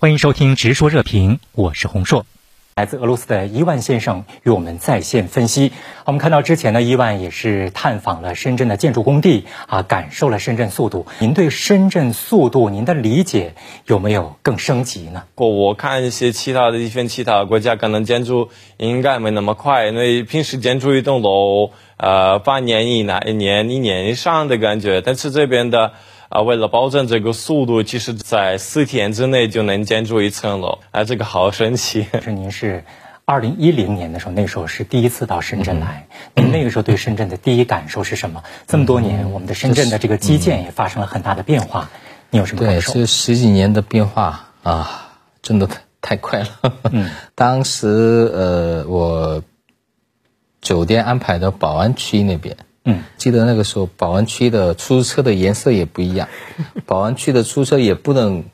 欢迎收听《直说热评》，我是洪硕。来自俄罗斯的伊万先生与我们在线分析。我们看到之前呢，伊万也是探访了深圳的建筑工地啊，感受了深圳速度。您对深圳速度，您的理解有没有更升级呢？我我看一些其他的一些其他国家，可能建筑应该没那么快，因为平时建筑一栋楼，呃，半年以内、一年、一年以上的感觉，但是这边的。啊，为了保证这个速度，其实，在四天之内就能建筑一层楼，啊，这个好神奇。是您是二零一零年的时候，那时候是第一次到深圳来，您那个时候对深圳的第一感受是什么？这么多年，我们的深圳的这个基建也发生了很大的变化，你有什么感受？对，这十几年的变化啊，真的太太快了。嗯，当时呃，我酒店安排的宝安区那边。嗯，记得那个时候，宝安区的出租车的颜色也不一样，宝安区的出租车也不能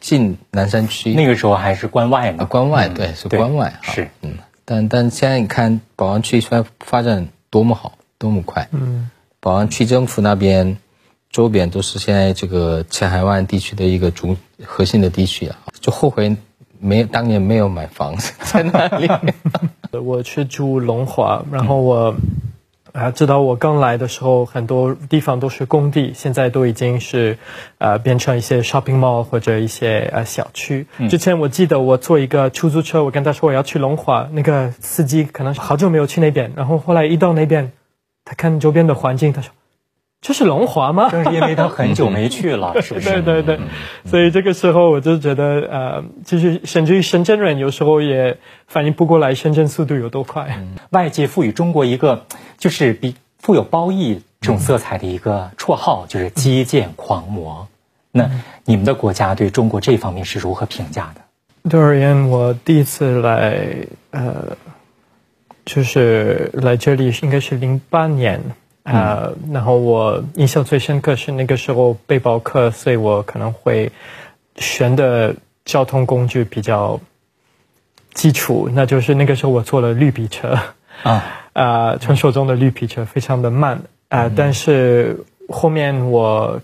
进南山区。那个时候还是关外嘛？关外，对，是关外。是，嗯，但但现在你看，宝安区现在发展多么好，多么快。嗯，宝安区政府那边周边都是现在这个前海湾地区的一个主核心的地区啊，就后悔没当年没有买房子在那里。我去住龙华，然后我。啊，知道我刚来的时候，很多地方都是工地，现在都已经是，呃，变成一些 shopping mall 或者一些呃小区。之前我记得我坐一个出租车，我跟他说我要去龙华，那个司机可能好久没有去那边，然后后来一到那边，他看周边的环境，他说。这是龙华吗？正是因为他很久没去了，是不是？对对对，所以这个时候我就觉得，呃，其实甚至于深圳人有时候也反应不过来深圳速度有多快。外界赋予中国一个就是比富有褒义这种色彩的一个绰号，就是基建狂魔。那你们的国家对中国这方面是如何评价的？对而言，我第一次来，呃，就是来这里应该是零八年。啊，然后我印象最深刻是那个时候背包客，所以我可能会选的交通工具比较基础，那就是那个时候我坐了绿皮车。啊。啊，传说中的绿皮车非常的慢啊，但是后面我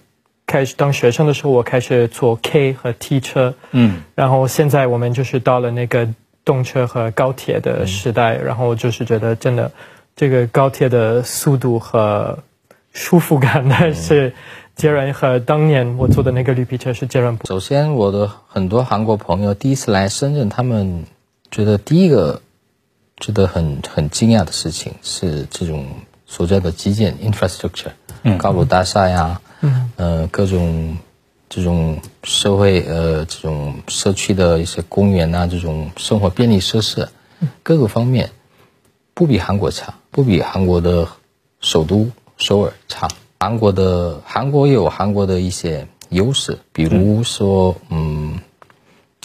开始当学生的时候，我开始坐 K 和 T 车，嗯，然后现在我们就是到了那个动车和高铁的时代，然后就是觉得真的。这个高铁的速度和舒服感呢，是截然和当年我坐的那个绿皮车是截然不。首先，我的很多韩国朋友第一次来深圳，他们觉得第一个觉得很很惊讶的事情是这种所在的基建 infrastructure，嗯，高楼大厦呀，嗯，呃，各种这种社会呃这种社区的一些公园啊，这种生活便利设施，各个方面。不比韩国差，不比韩国的首都首尔差。韩国的韩国也有韩国的一些优势，比如说，嗯，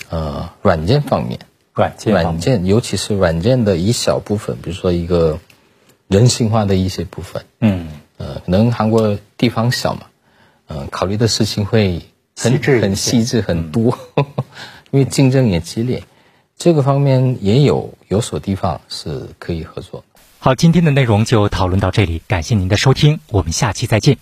呃，软件方面，软件软件，尤其是软件的一小部分，比如说一个人性化的一些部分，嗯，呃，可能韩国地方小嘛，嗯，考虑的事情会很很细致很多，因为竞争也激烈。这个方面也有有所地方是可以合作。好，今天的内容就讨论到这里，感谢您的收听，我们下期再见。